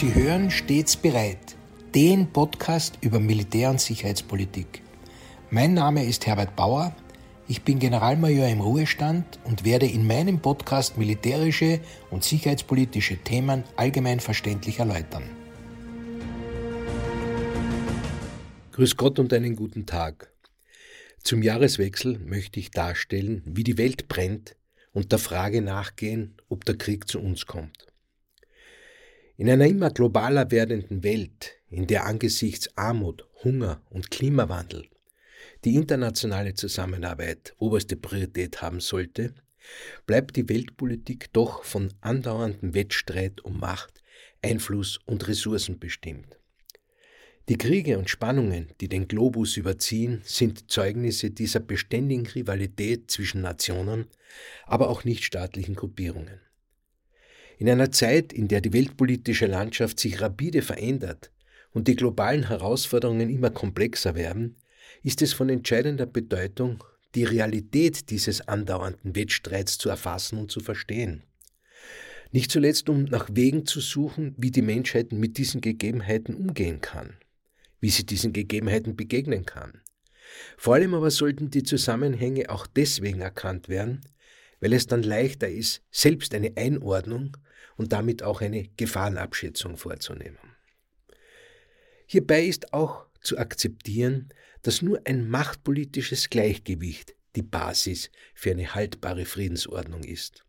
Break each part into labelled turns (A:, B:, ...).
A: Sie hören stets bereit, den Podcast über Militär- und Sicherheitspolitik. Mein Name ist Herbert Bauer, ich bin Generalmajor im Ruhestand und werde in meinem Podcast militärische und sicherheitspolitische Themen allgemein verständlich erläutern. Grüß Gott und einen guten Tag. Zum Jahreswechsel möchte ich darstellen, wie die Welt brennt und der Frage nachgehen, ob der Krieg zu uns kommt. In einer immer globaler werdenden Welt, in der angesichts Armut, Hunger und Klimawandel die internationale Zusammenarbeit oberste Priorität haben sollte, bleibt die Weltpolitik doch von andauerndem Wettstreit um Macht, Einfluss und Ressourcen bestimmt. Die Kriege und Spannungen, die den Globus überziehen, sind Zeugnisse dieser beständigen Rivalität zwischen Nationen, aber auch nichtstaatlichen Gruppierungen. In einer Zeit, in der die weltpolitische Landschaft sich rapide verändert und die globalen Herausforderungen immer komplexer werden, ist es von entscheidender Bedeutung, die Realität dieses andauernden Wettstreits zu erfassen und zu verstehen. Nicht zuletzt, um nach Wegen zu suchen, wie die Menschheit mit diesen Gegebenheiten umgehen kann, wie sie diesen Gegebenheiten begegnen kann. Vor allem aber sollten die Zusammenhänge auch deswegen erkannt werden, weil es dann leichter ist, selbst eine Einordnung und damit auch eine Gefahrenabschätzung vorzunehmen. Hierbei ist auch zu akzeptieren, dass nur ein machtpolitisches Gleichgewicht die Basis für eine haltbare Friedensordnung ist.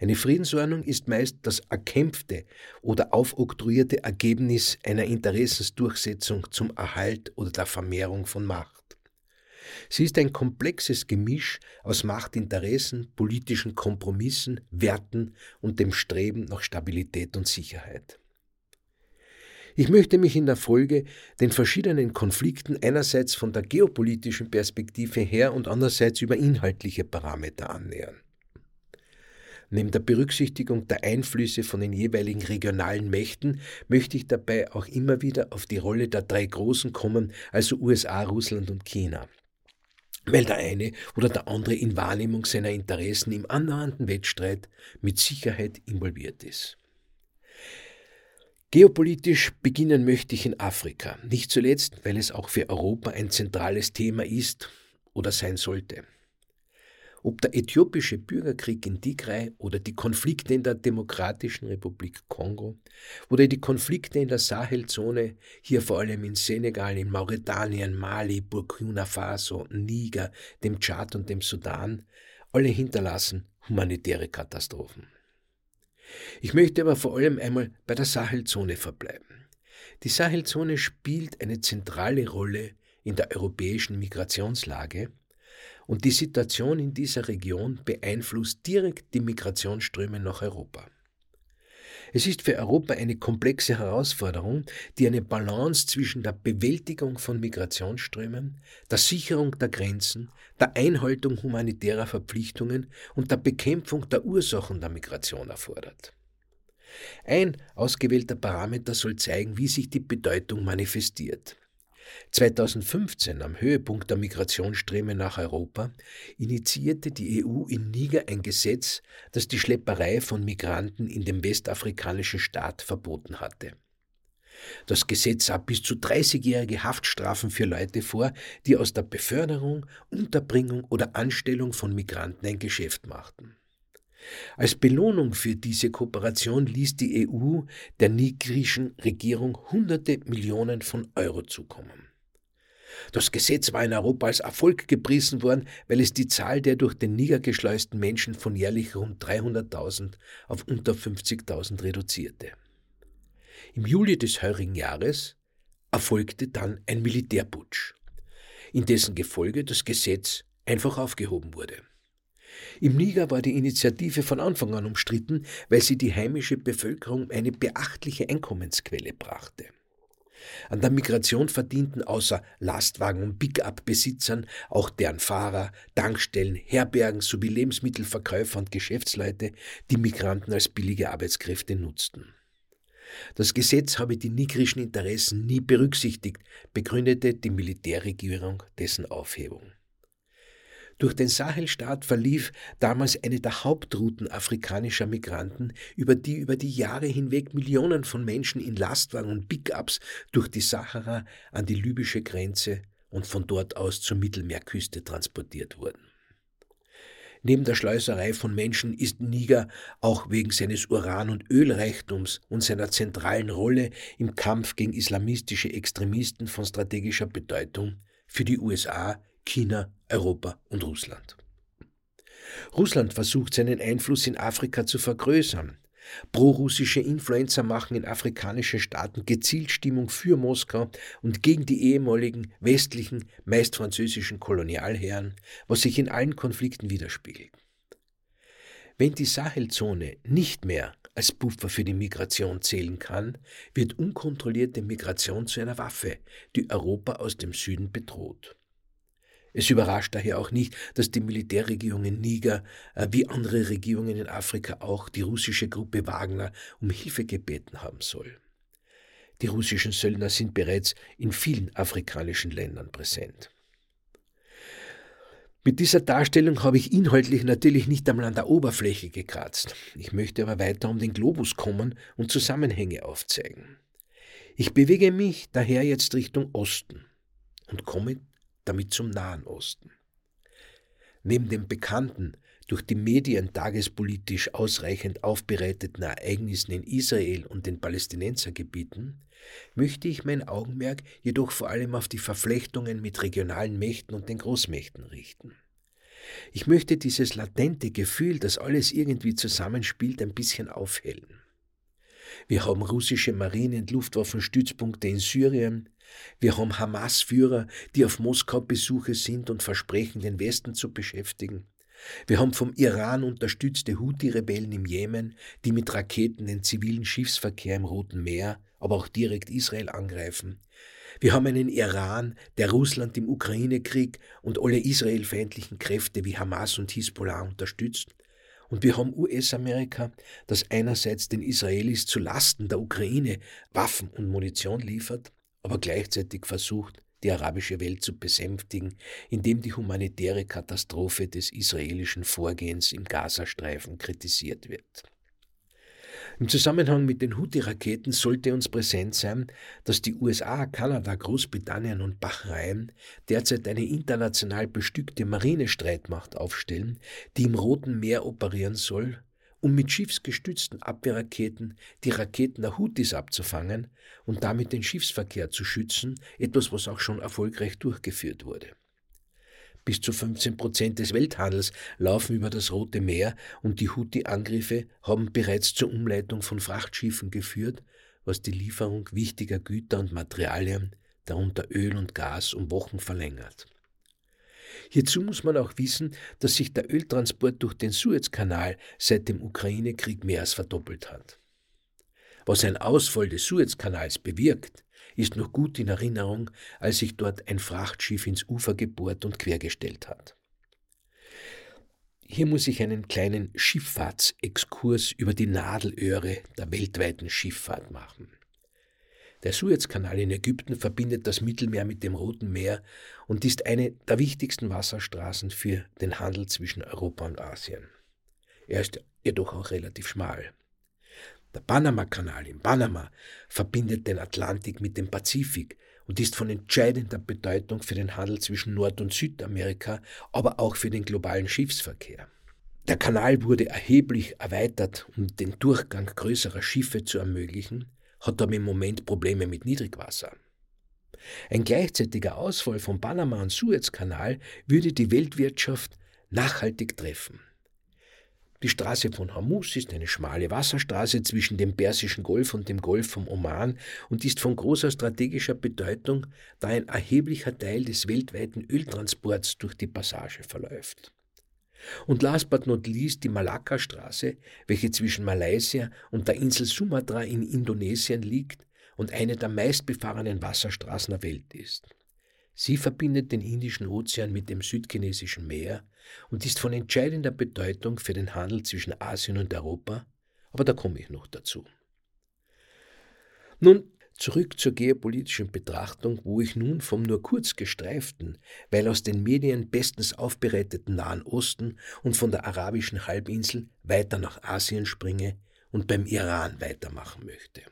A: Eine Friedensordnung ist meist das erkämpfte oder aufoktroyierte Ergebnis einer Interessensdurchsetzung zum Erhalt oder der Vermehrung von Macht. Sie ist ein komplexes Gemisch aus Machtinteressen, politischen Kompromissen, Werten und dem Streben nach Stabilität und Sicherheit. Ich möchte mich in der Folge den verschiedenen Konflikten einerseits von der geopolitischen Perspektive her und andererseits über inhaltliche Parameter annähern. Neben der Berücksichtigung der Einflüsse von den jeweiligen regionalen Mächten möchte ich dabei auch immer wieder auf die Rolle der drei Großen kommen, also USA, Russland und China weil der eine oder der andere in Wahrnehmung seiner Interessen im andauernden Wettstreit mit Sicherheit involviert ist. Geopolitisch beginnen möchte ich in Afrika, nicht zuletzt, weil es auch für Europa ein zentrales Thema ist oder sein sollte. Ob der äthiopische Bürgerkrieg in Tigray oder die Konflikte in der Demokratischen Republik Kongo oder die Konflikte in der Sahelzone, hier vor allem in Senegal, in Mauretanien, Mali, Burkina Faso, Niger, dem Tschad und dem Sudan, alle hinterlassen humanitäre Katastrophen. Ich möchte aber vor allem einmal bei der Sahelzone verbleiben. Die Sahelzone spielt eine zentrale Rolle in der europäischen Migrationslage und die Situation in dieser Region beeinflusst direkt die Migrationsströme nach Europa. Es ist für Europa eine komplexe Herausforderung, die eine Balance zwischen der Bewältigung von Migrationsströmen, der Sicherung der Grenzen, der Einhaltung humanitärer Verpflichtungen und der Bekämpfung der Ursachen der Migration erfordert. Ein ausgewählter Parameter soll zeigen, wie sich die Bedeutung manifestiert. 2015, am Höhepunkt der Migrationsströme nach Europa, initiierte die EU in Niger ein Gesetz, das die Schlepperei von Migranten in dem westafrikanischen Staat verboten hatte. Das Gesetz sah bis zu 30-jährige Haftstrafen für Leute vor, die aus der Beförderung, Unterbringung oder Anstellung von Migranten ein Geschäft machten. Als Belohnung für diese Kooperation ließ die EU der nigerischen Regierung hunderte Millionen von Euro zukommen. Das Gesetz war in Europa als Erfolg gepriesen worden, weil es die Zahl der durch den Niger geschleusten Menschen von jährlich rund 300.000 auf unter 50.000 reduzierte. Im Juli des heurigen Jahres erfolgte dann ein Militärputsch, in dessen Gefolge das Gesetz einfach aufgehoben wurde. Im Niger war die Initiative von Anfang an umstritten, weil sie die heimische Bevölkerung eine beachtliche Einkommensquelle brachte. An der Migration verdienten außer Lastwagen- und Pickup-Besitzern auch deren Fahrer, Tankstellen, Herbergen sowie Lebensmittelverkäufer und Geschäftsleute, die Migranten als billige Arbeitskräfte nutzten. Das Gesetz habe die nigrischen Interessen nie berücksichtigt, begründete die Militärregierung dessen Aufhebung. Durch den Sahelstaat verlief damals eine der Hauptrouten afrikanischer Migranten, über die über die Jahre hinweg Millionen von Menschen in Lastwagen und Pickups durch die Sahara an die libysche Grenze und von dort aus zur Mittelmeerküste transportiert wurden. Neben der Schleuserei von Menschen ist Niger auch wegen seines Uran- und Ölreichtums und seiner zentralen Rolle im Kampf gegen islamistische Extremisten von strategischer Bedeutung für die USA, China, Europa und Russland. Russland versucht seinen Einfluss in Afrika zu vergrößern. Prorussische Influencer machen in afrikanischen Staaten gezielt Stimmung für Moskau und gegen die ehemaligen westlichen, meist französischen Kolonialherren, was sich in allen Konflikten widerspiegelt. Wenn die Sahelzone nicht mehr als Puffer für die Migration zählen kann, wird unkontrollierte Migration zu einer Waffe, die Europa aus dem Süden bedroht. Es überrascht daher auch nicht, dass die Militärregierung in Niger, äh, wie andere Regierungen in Afrika auch, die russische Gruppe Wagner um Hilfe gebeten haben soll. Die russischen Söldner sind bereits in vielen afrikanischen Ländern präsent. Mit dieser Darstellung habe ich inhaltlich natürlich nicht einmal an der Oberfläche gekratzt. Ich möchte aber weiter um den Globus kommen und Zusammenhänge aufzeigen. Ich bewege mich daher jetzt Richtung Osten und komme damit zum Nahen Osten. Neben den bekannten, durch die Medien tagespolitisch ausreichend aufbereiteten Ereignissen in Israel und den Palästinensergebieten möchte ich mein Augenmerk jedoch vor allem auf die Verflechtungen mit regionalen Mächten und den Großmächten richten. Ich möchte dieses latente Gefühl, dass alles irgendwie zusammenspielt, ein bisschen aufhellen. Wir haben russische Marine- und Luftwaffenstützpunkte in Syrien, wir haben Hamas-Führer, die auf Moskau-Besuche sind und versprechen, den Westen zu beschäftigen. Wir haben vom Iran unterstützte Houthi-Rebellen im Jemen, die mit Raketen den zivilen Schiffsverkehr im Roten Meer, aber auch direkt Israel angreifen. Wir haben einen Iran, der Russland im Ukraine-Krieg und alle israelfeindlichen Kräfte wie Hamas und Hisbollah unterstützt. Und wir haben US-Amerika, das einerseits den Israelis zu Lasten der Ukraine Waffen und Munition liefert aber gleichzeitig versucht, die arabische Welt zu besänftigen, indem die humanitäre Katastrophe des israelischen Vorgehens im Gazastreifen kritisiert wird. Im Zusammenhang mit den Houthi-Raketen sollte uns präsent sein, dass die USA, Kanada, Großbritannien und Bahrain derzeit eine international bestückte Marinestreitmacht aufstellen, die im Roten Meer operieren soll um mit schiffsgestützten Abwehrraketen die Raketen der Houthis abzufangen und damit den Schiffsverkehr zu schützen, etwas, was auch schon erfolgreich durchgeführt wurde. Bis zu 15 Prozent des Welthandels laufen über das Rote Meer und die Houthi-Angriffe haben bereits zur Umleitung von Frachtschiffen geführt, was die Lieferung wichtiger Güter und Materialien, darunter Öl und Gas, um Wochen verlängert. Hierzu muss man auch wissen, dass sich der Öltransport durch den Suezkanal seit dem Ukraine-Krieg mehr als verdoppelt hat. Was ein Ausfall des Suezkanals bewirkt, ist noch gut in Erinnerung, als sich dort ein Frachtschiff ins Ufer gebohrt und quergestellt hat. Hier muss ich einen kleinen Schifffahrtsexkurs über die Nadelöhre der weltweiten Schifffahrt machen. Der Suezkanal in Ägypten verbindet das Mittelmeer mit dem Roten Meer und ist eine der wichtigsten Wasserstraßen für den Handel zwischen Europa und Asien. Er ist jedoch auch relativ schmal. Der Panama-Kanal in Panama verbindet den Atlantik mit dem Pazifik und ist von entscheidender Bedeutung für den Handel zwischen Nord- und Südamerika, aber auch für den globalen Schiffsverkehr. Der Kanal wurde erheblich erweitert, um den Durchgang größerer Schiffe zu ermöglichen, hat aber im Moment Probleme mit Niedrigwasser. Ein gleichzeitiger Ausfall vom Panama- und Suezkanal würde die Weltwirtschaft nachhaltig treffen. Die Straße von Hormuz ist eine schmale Wasserstraße zwischen dem Persischen Golf und dem Golf vom Oman und ist von großer strategischer Bedeutung, da ein erheblicher Teil des weltweiten Öltransports durch die Passage verläuft. Und last but not least die Malakka-Straße, welche zwischen Malaysia und der Insel Sumatra in Indonesien liegt und eine der meistbefahrenen Wasserstraßen der Welt ist. Sie verbindet den Indischen Ozean mit dem Südchinesischen Meer und ist von entscheidender Bedeutung für den Handel zwischen Asien und Europa, aber da komme ich noch dazu. Nun zurück zur geopolitischen Betrachtung, wo ich nun vom nur kurz gestreiften, weil aus den Medien bestens aufbereiteten Nahen Osten und von der arabischen Halbinsel weiter nach Asien springe und beim Iran weitermachen möchte.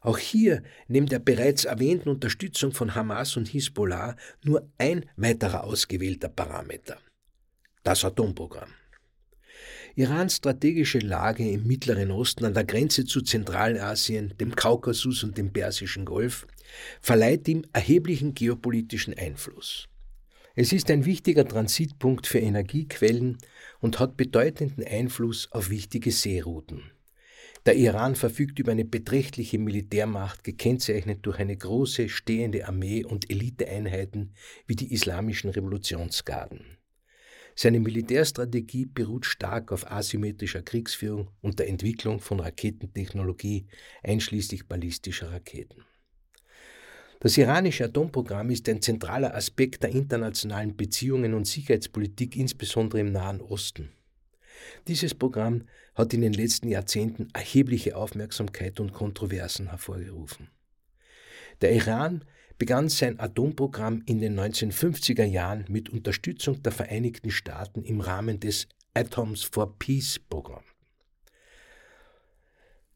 A: Auch hier nimmt der bereits erwähnten Unterstützung von Hamas und Hisbollah nur ein weiterer ausgewählter Parameter, das Atomprogramm. Irans strategische Lage im Mittleren Osten an der Grenze zu Zentralasien, dem Kaukasus und dem Persischen Golf verleiht ihm erheblichen geopolitischen Einfluss. Es ist ein wichtiger Transitpunkt für Energiequellen und hat bedeutenden Einfluss auf wichtige Seerouten. Der Iran verfügt über eine beträchtliche Militärmacht, gekennzeichnet durch eine große stehende Armee und Eliteeinheiten wie die islamischen Revolutionsgarden. Seine Militärstrategie beruht stark auf asymmetrischer Kriegsführung und der Entwicklung von Raketentechnologie, einschließlich ballistischer Raketen. Das iranische Atomprogramm ist ein zentraler Aspekt der internationalen Beziehungen und Sicherheitspolitik, insbesondere im Nahen Osten. Dieses Programm hat in den letzten Jahrzehnten erhebliche Aufmerksamkeit und Kontroversen hervorgerufen. Der Iran begann sein Atomprogramm in den 1950er Jahren mit Unterstützung der Vereinigten Staaten im Rahmen des Atoms for Peace Programms.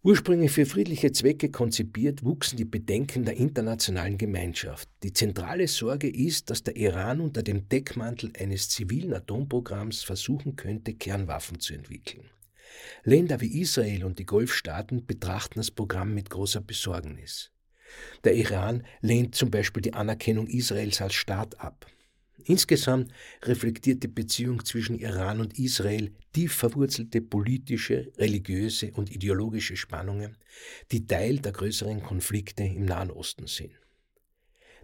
A: Ursprünglich für friedliche Zwecke konzipiert, wuchsen die Bedenken der internationalen Gemeinschaft. Die zentrale Sorge ist, dass der Iran unter dem Deckmantel eines zivilen Atomprogramms versuchen könnte, Kernwaffen zu entwickeln. Länder wie Israel und die Golfstaaten betrachten das Programm mit großer Besorgnis. Der Iran lehnt zum Beispiel die Anerkennung Israels als Staat ab. Insgesamt reflektiert die Beziehung zwischen Iran und Israel tief verwurzelte politische, religiöse und ideologische Spannungen, die Teil der größeren Konflikte im Nahen Osten sind.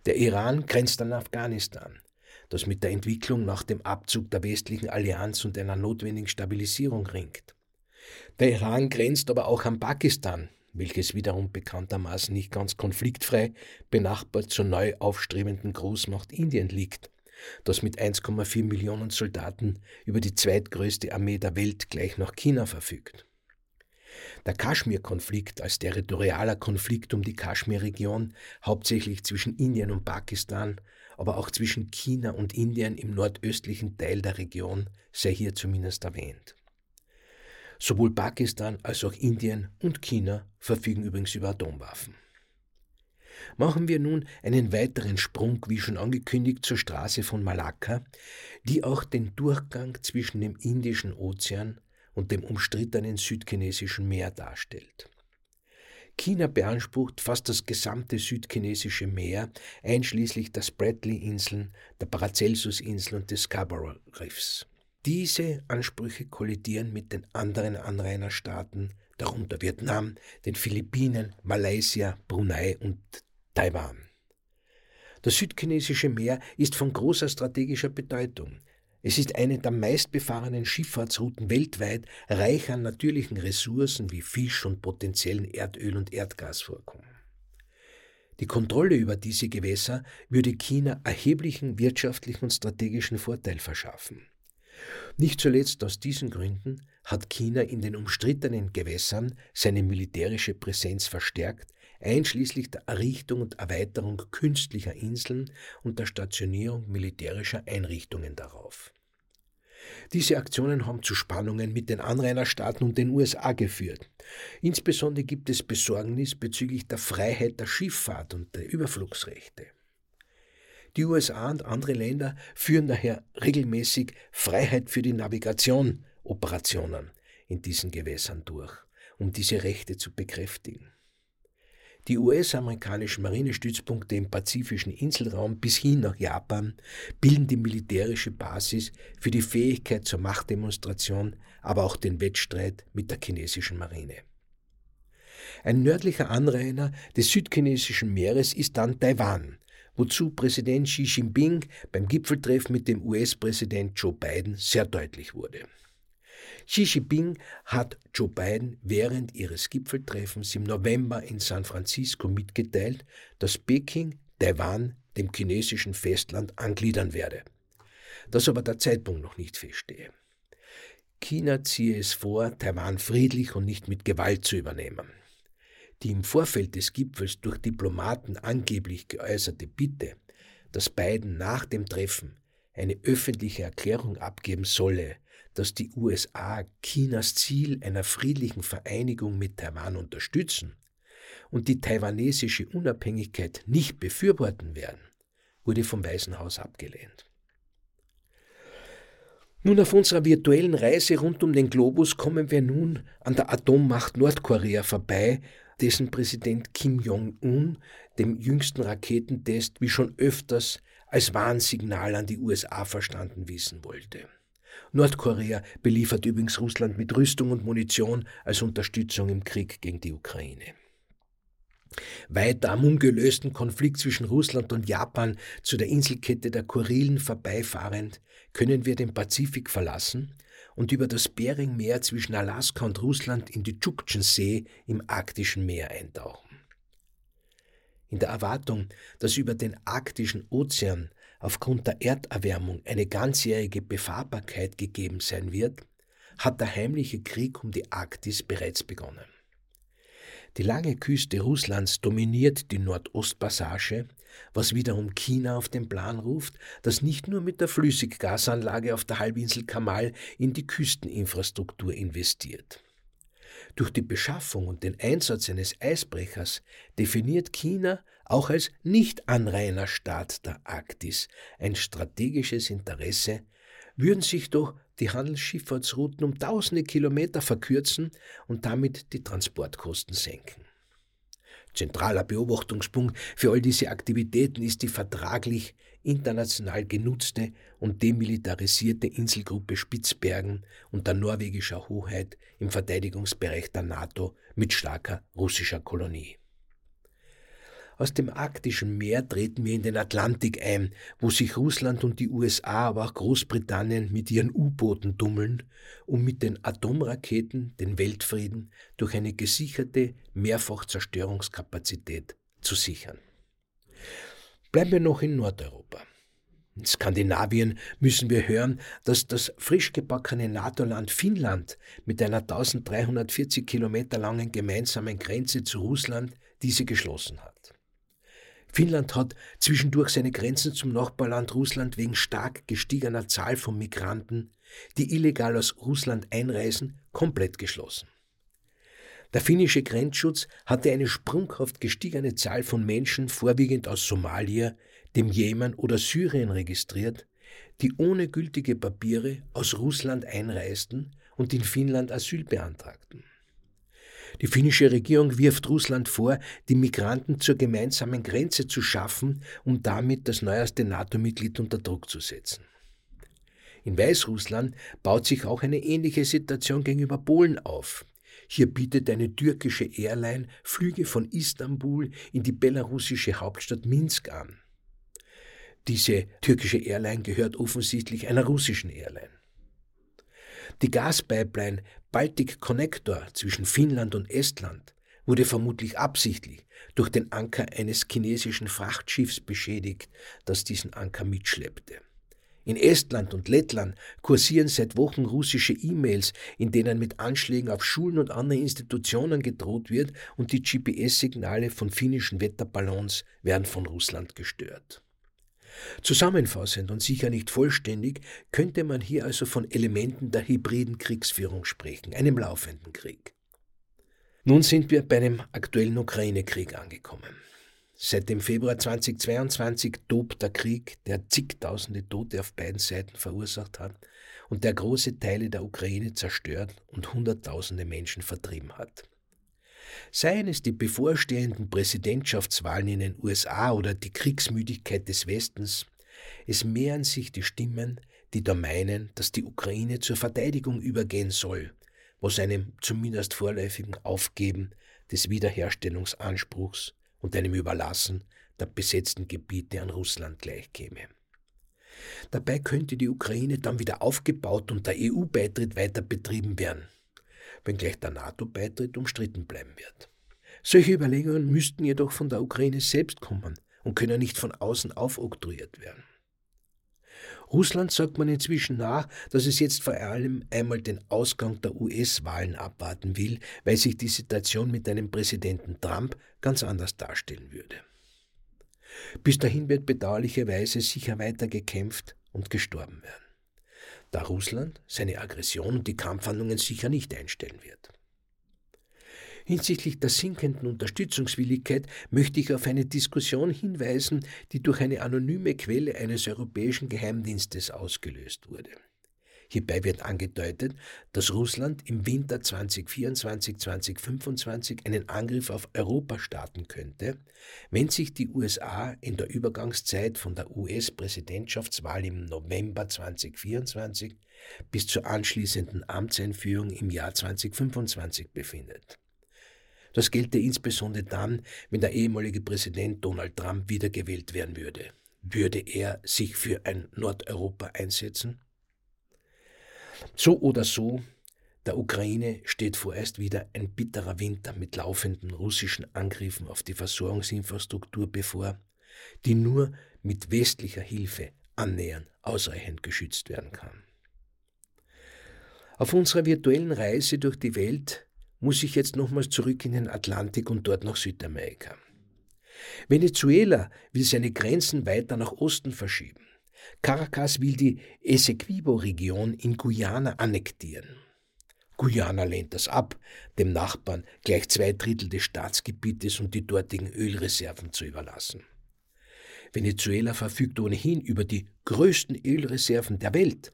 A: Der Iran grenzt an Afghanistan, das mit der Entwicklung nach dem Abzug der westlichen Allianz und einer notwendigen Stabilisierung ringt. Der Iran grenzt aber auch an Pakistan, welches wiederum bekanntermaßen nicht ganz konfliktfrei benachbart zur neu aufstrebenden Großmacht Indien liegt, das mit 1,4 Millionen Soldaten über die zweitgrößte Armee der Welt gleich nach China verfügt. Der Kaschmir-Konflikt als territorialer Konflikt um die Kaschmir-Region, hauptsächlich zwischen Indien und Pakistan, aber auch zwischen China und Indien im nordöstlichen Teil der Region, sei hier zumindest erwähnt. Sowohl Pakistan als auch Indien und China verfügen übrigens über Atomwaffen. Machen wir nun einen weiteren Sprung, wie schon angekündigt, zur Straße von Malakka, die auch den Durchgang zwischen dem Indischen Ozean und dem umstrittenen südchinesischen Meer darstellt. China beansprucht fast das gesamte südchinesische Meer, einschließlich der Spratly-Inseln, der Paracelsus-Insel und des Scarborough Riffs. Diese Ansprüche kollidieren mit den anderen Anrainerstaaten, darunter Vietnam, den Philippinen, Malaysia, Brunei und Taiwan. Das südchinesische Meer ist von großer strategischer Bedeutung. Es ist eine der meistbefahrenen Schifffahrtsrouten weltweit, reich an natürlichen Ressourcen wie Fisch und potenziellen Erdöl- und Erdgasvorkommen. Die Kontrolle über diese Gewässer würde China erheblichen wirtschaftlichen und strategischen Vorteil verschaffen. Nicht zuletzt aus diesen Gründen hat China in den umstrittenen Gewässern seine militärische Präsenz verstärkt, einschließlich der Errichtung und Erweiterung künstlicher Inseln und der Stationierung militärischer Einrichtungen darauf. Diese Aktionen haben zu Spannungen mit den Anrainerstaaten und den USA geführt. Insbesondere gibt es Besorgnis bezüglich der Freiheit der Schifffahrt und der Überflugsrechte. Die USA und andere Länder führen daher regelmäßig Freiheit für die Navigation Operationen in diesen Gewässern durch, um diese Rechte zu bekräftigen. Die US-amerikanischen Marinestützpunkte im pazifischen Inselraum bis hin nach Japan bilden die militärische Basis für die Fähigkeit zur Machtdemonstration, aber auch den Wettstreit mit der chinesischen Marine. Ein nördlicher Anrainer des südchinesischen Meeres ist dann Taiwan, wozu Präsident Xi Jinping beim Gipfeltreffen mit dem US-Präsident Joe Biden sehr deutlich wurde. Xi Jinping hat Joe Biden während ihres Gipfeltreffens im November in San Francisco mitgeteilt, dass Peking Taiwan dem chinesischen Festland angliedern werde. Dass aber der Zeitpunkt noch nicht feststehe. China ziehe es vor, Taiwan friedlich und nicht mit Gewalt zu übernehmen. Die im Vorfeld des Gipfels durch Diplomaten angeblich geäußerte Bitte, dass Biden nach dem Treffen eine öffentliche Erklärung abgeben solle, dass die USA Chinas Ziel einer friedlichen Vereinigung mit Taiwan unterstützen und die taiwanesische Unabhängigkeit nicht befürworten werden, wurde vom Weißen Haus abgelehnt. Nun auf unserer virtuellen Reise rund um den Globus kommen wir nun an der Atommacht Nordkorea vorbei, dessen Präsident Kim Jong-un dem jüngsten Raketentest wie schon öfters als Warnsignal an die USA verstanden wissen wollte. Nordkorea beliefert übrigens Russland mit Rüstung und Munition als Unterstützung im Krieg gegen die Ukraine. Weiter am ungelösten Konflikt zwischen Russland und Japan zu der Inselkette der Kurilen vorbeifahrend, können wir den Pazifik verlassen und über das Beringmeer zwischen Alaska und Russland in die Tschuktschensee im arktischen Meer eintauchen. In der Erwartung, dass über den arktischen Ozean aufgrund der Erderwärmung eine ganzjährige Befahrbarkeit gegeben sein wird, hat der heimliche Krieg um die Arktis bereits begonnen. Die lange Küste Russlands dominiert die Nordostpassage, was wiederum China auf den Plan ruft, das nicht nur mit der Flüssiggasanlage auf der Halbinsel Kamal in die Küsteninfrastruktur investiert. Durch die Beschaffung und den Einsatz eines Eisbrechers definiert China auch als Nicht-Anrainerstaat der Arktis ein strategisches Interesse, würden sich doch die Handelsschifffahrtsrouten um tausende Kilometer verkürzen und damit die Transportkosten senken. Zentraler Beobachtungspunkt für all diese Aktivitäten ist die vertraglich international genutzte und demilitarisierte Inselgruppe Spitzbergen unter norwegischer Hoheit im Verteidigungsbereich der NATO mit starker russischer Kolonie. Aus dem arktischen Meer treten wir in den Atlantik ein, wo sich Russland und die USA, aber auch Großbritannien mit ihren U-Booten tummeln, um mit den Atomraketen den Weltfrieden durch eine gesicherte Mehrfachzerstörungskapazität zu sichern. Bleiben wir noch in Nordeuropa. In Skandinavien müssen wir hören, dass das frisch gebackene NATO-Land Finnland mit einer 1340 Kilometer langen gemeinsamen Grenze zu Russland diese geschlossen hat. Finnland hat zwischendurch seine Grenzen zum Nachbarland Russland wegen stark gestiegener Zahl von Migranten, die illegal aus Russland einreisen, komplett geschlossen. Der finnische Grenzschutz hatte eine sprunghaft gestiegene Zahl von Menschen, vorwiegend aus Somalia, dem Jemen oder Syrien registriert, die ohne gültige Papiere aus Russland einreisten und in Finnland Asyl beantragten. Die finnische Regierung wirft Russland vor, die Migranten zur gemeinsamen Grenze zu schaffen, um damit das neueste NATO-Mitglied unter Druck zu setzen. In Weißrussland baut sich auch eine ähnliche Situation gegenüber Polen auf. Hier bietet eine türkische Airline Flüge von Istanbul in die belarussische Hauptstadt Minsk an. Diese türkische Airline gehört offensichtlich einer russischen Airline. Die Gaspipeline Baltic Connector zwischen Finnland und Estland wurde vermutlich absichtlich durch den Anker eines chinesischen Frachtschiffs beschädigt, das diesen Anker mitschleppte. In Estland und Lettland kursieren seit Wochen russische E-Mails, in denen mit Anschlägen auf Schulen und andere Institutionen gedroht wird und die GPS-Signale von finnischen Wetterballons werden von Russland gestört. Zusammenfassend und sicher nicht vollständig könnte man hier also von Elementen der hybriden Kriegsführung sprechen, einem laufenden Krieg. Nun sind wir bei einem aktuellen Ukraine-Krieg angekommen. Seit dem Februar 2022 tobt der Krieg, der zigtausende Tote auf beiden Seiten verursacht hat und der große Teile der Ukraine zerstört und Hunderttausende Menschen vertrieben hat. Seien es die bevorstehenden Präsidentschaftswahlen in den USA oder die Kriegsmüdigkeit des Westens, es mehren sich die Stimmen, die da meinen, dass die Ukraine zur Verteidigung übergehen soll, was einem zumindest vorläufigen Aufgeben des Wiederherstellungsanspruchs und einem Überlassen der besetzten Gebiete an Russland gleichkäme. Dabei könnte die Ukraine dann wieder aufgebaut und der EU-Beitritt weiter betrieben werden, wenngleich der NATO-Beitritt umstritten bleiben wird. Solche Überlegungen müssten jedoch von der Ukraine selbst kommen und können nicht von außen aufoktroyiert werden. Russland sagt man inzwischen nach, dass es jetzt vor allem einmal den Ausgang der US-Wahlen abwarten will, weil sich die Situation mit einem Präsidenten Trump ganz anders darstellen würde. Bis dahin wird bedauerlicherweise sicher weiter gekämpft und gestorben werden, da Russland seine Aggression und die Kampfhandlungen sicher nicht einstellen wird. Hinsichtlich der sinkenden Unterstützungswilligkeit möchte ich auf eine Diskussion hinweisen, die durch eine anonyme Quelle eines europäischen Geheimdienstes ausgelöst wurde. Hierbei wird angedeutet, dass Russland im Winter 2024-2025 einen Angriff auf Europa starten könnte, wenn sich die USA in der Übergangszeit von der US-Präsidentschaftswahl im November 2024 bis zur anschließenden Amtseinführung im Jahr 2025 befindet. Das gelte insbesondere dann, wenn der ehemalige Präsident Donald Trump wiedergewählt werden würde. Würde er sich für ein Nordeuropa einsetzen? So oder so, der Ukraine steht vorerst wieder ein bitterer Winter mit laufenden russischen Angriffen auf die Versorgungsinfrastruktur bevor, die nur mit westlicher Hilfe annähernd ausreichend geschützt werden kann. Auf unserer virtuellen Reise durch die Welt muss ich jetzt nochmals zurück in den Atlantik und dort nach Südamerika. Venezuela will seine Grenzen weiter nach Osten verschieben. Caracas will die Essequibo-Region in Guyana annektieren. Guyana lehnt das ab, dem Nachbarn gleich zwei Drittel des Staatsgebietes und die dortigen Ölreserven zu überlassen. Venezuela verfügt ohnehin über die größten Ölreserven der Welt.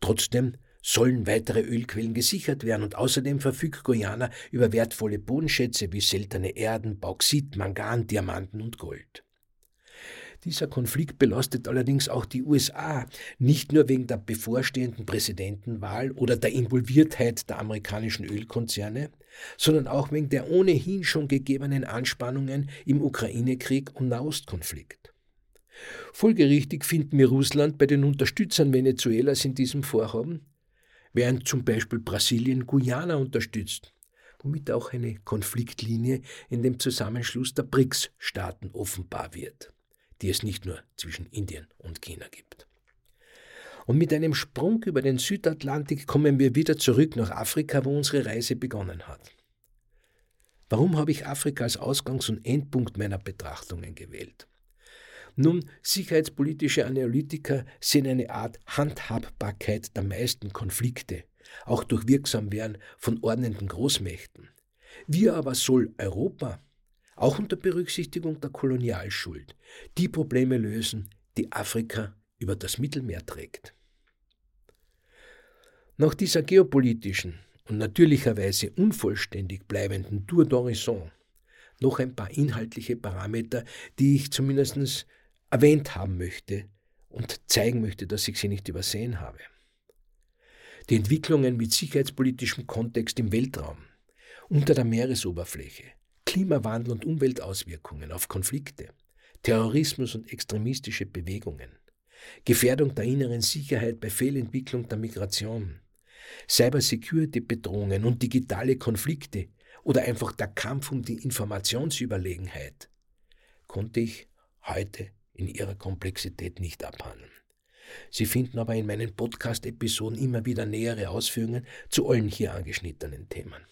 A: Trotzdem sollen weitere Ölquellen gesichert werden und außerdem verfügt Guyana über wertvolle Bodenschätze wie seltene Erden, Bauxit, Mangan, Diamanten und Gold. Dieser Konflikt belastet allerdings auch die USA, nicht nur wegen der bevorstehenden Präsidentenwahl oder der Involviertheit der amerikanischen Ölkonzerne, sondern auch wegen der ohnehin schon gegebenen Anspannungen im Ukraine-Krieg und Nahostkonflikt. Folgerichtig finden wir Russland bei den Unterstützern Venezuelas in diesem Vorhaben, während zum Beispiel Brasilien Guyana unterstützt, womit auch eine Konfliktlinie in dem Zusammenschluss der BRICS-Staaten offenbar wird, die es nicht nur zwischen Indien und China gibt. Und mit einem Sprung über den Südatlantik kommen wir wieder zurück nach Afrika, wo unsere Reise begonnen hat. Warum habe ich Afrika als Ausgangs- und Endpunkt meiner Betrachtungen gewählt? Nun, sicherheitspolitische Analytiker sehen eine Art Handhabbarkeit der meisten Konflikte, auch durch Wirksamwerden von ordnenden Großmächten. Wie aber soll Europa, auch unter Berücksichtigung der Kolonialschuld, die Probleme lösen, die Afrika über das Mittelmeer trägt? Nach dieser geopolitischen und natürlicherweise unvollständig bleibenden Tour d'Horizon noch ein paar inhaltliche Parameter, die ich zumindest erwähnt haben möchte und zeigen möchte, dass ich sie nicht übersehen habe. Die Entwicklungen mit sicherheitspolitischem Kontext im Weltraum, unter der Meeresoberfläche, Klimawandel und Umweltauswirkungen auf Konflikte, Terrorismus und extremistische Bewegungen, Gefährdung der inneren Sicherheit bei Fehlentwicklung der Migration, Cybersecurity-Bedrohungen und digitale Konflikte oder einfach der Kampf um die Informationsüberlegenheit, konnte ich heute in ihrer Komplexität nicht abhandeln. Sie finden aber in meinen Podcast-Episoden immer wieder nähere Ausführungen zu allen hier angeschnittenen Themen.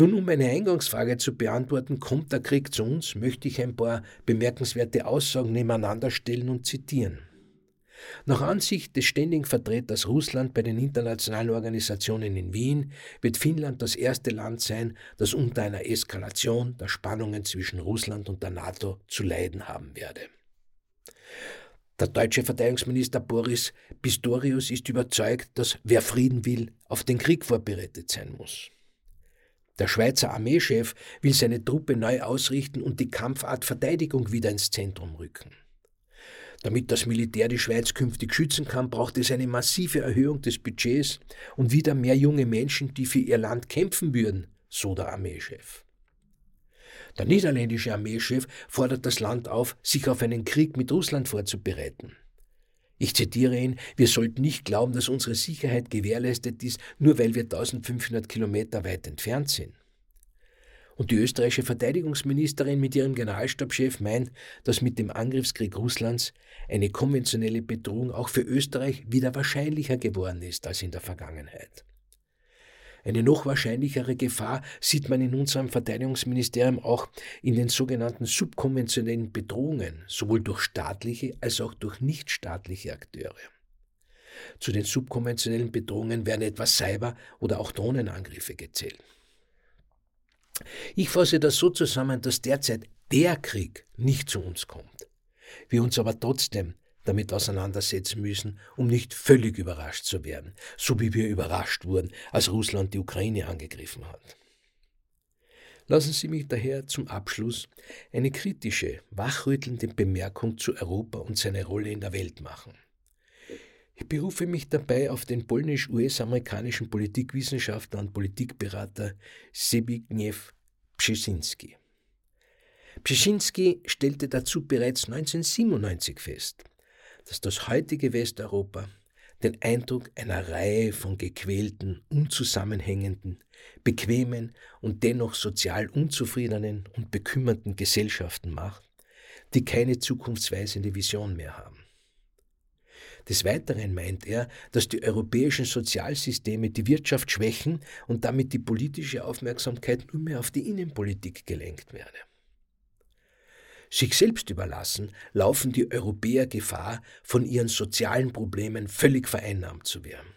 A: Nun, um meine Eingangsfrage zu beantworten, kommt der Krieg zu uns, möchte ich ein paar bemerkenswerte Aussagen nebeneinander stellen und zitieren. Nach Ansicht des ständigen Vertreters Russland bei den internationalen Organisationen in Wien wird Finnland das erste Land sein, das unter einer Eskalation der Spannungen zwischen Russland und der NATO zu leiden haben werde. Der deutsche Verteidigungsminister Boris Pistorius ist überzeugt, dass wer Frieden will, auf den Krieg vorbereitet sein muss. Der Schweizer Armeechef will seine Truppe neu ausrichten und die Kampfart Verteidigung wieder ins Zentrum rücken. Damit das Militär die Schweiz künftig schützen kann, braucht es eine massive Erhöhung des Budgets und wieder mehr junge Menschen, die für ihr Land kämpfen würden, so der Armeechef. Der niederländische Armeechef fordert das Land auf, sich auf einen Krieg mit Russland vorzubereiten. Ich zitiere ihn, wir sollten nicht glauben, dass unsere Sicherheit gewährleistet ist, nur weil wir 1500 Kilometer weit entfernt sind. Und die österreichische Verteidigungsministerin mit ihrem Generalstabschef meint, dass mit dem Angriffskrieg Russlands eine konventionelle Bedrohung auch für Österreich wieder wahrscheinlicher geworden ist als in der Vergangenheit. Eine noch wahrscheinlichere Gefahr sieht man in unserem Verteidigungsministerium auch in den sogenannten subkonventionellen Bedrohungen, sowohl durch staatliche als auch durch nichtstaatliche Akteure. Zu den subkonventionellen Bedrohungen werden etwa Cyber- oder auch Drohnenangriffe gezählt. Ich fasse das so zusammen, dass derzeit der Krieg nicht zu uns kommt. Wir uns aber trotzdem damit auseinandersetzen müssen, um nicht völlig überrascht zu werden, so wie wir überrascht wurden, als Russland die Ukraine angegriffen hat. Lassen Sie mich daher zum Abschluss eine kritische, wachrüttelnde Bemerkung zu Europa und seiner Rolle in der Welt machen. Ich berufe mich dabei auf den polnisch-US-amerikanischen Politikwissenschaftler und Politikberater Zbigniew Brzezinski. Brzezinski stellte dazu bereits 1997 fest, dass das heutige Westeuropa den Eindruck einer Reihe von gequälten, unzusammenhängenden, bequemen und dennoch sozial unzufriedenen und bekümmerten Gesellschaften macht, die keine zukunftsweisende Vision mehr haben. Des Weiteren meint er, dass die europäischen Sozialsysteme die Wirtschaft schwächen und damit die politische Aufmerksamkeit nur mehr auf die Innenpolitik gelenkt werde. Sich selbst überlassen, laufen die Europäer Gefahr, von ihren sozialen Problemen völlig vereinnahmt zu werden.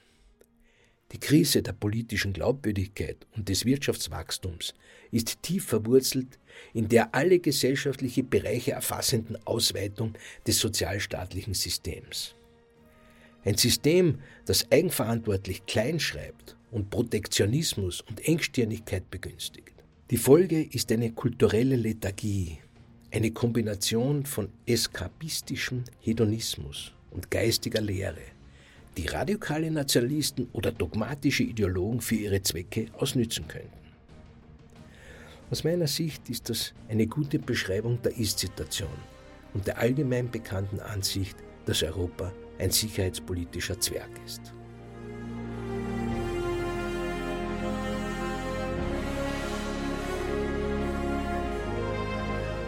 A: Die Krise der politischen Glaubwürdigkeit und des Wirtschaftswachstums ist tief verwurzelt in der alle gesellschaftliche Bereiche erfassenden Ausweitung des sozialstaatlichen Systems. Ein System, das eigenverantwortlich kleinschreibt und Protektionismus und Engstirnigkeit begünstigt. Die Folge ist eine kulturelle Lethargie, eine Kombination von eskapistischem Hedonismus und geistiger Lehre, die radikale Nationalisten oder dogmatische Ideologen für ihre Zwecke ausnützen könnten. Aus meiner Sicht ist das eine gute Beschreibung der Ist-Situation und der allgemein bekannten Ansicht, dass Europa ein sicherheitspolitischer Zwerg ist.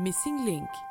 B: Missing Link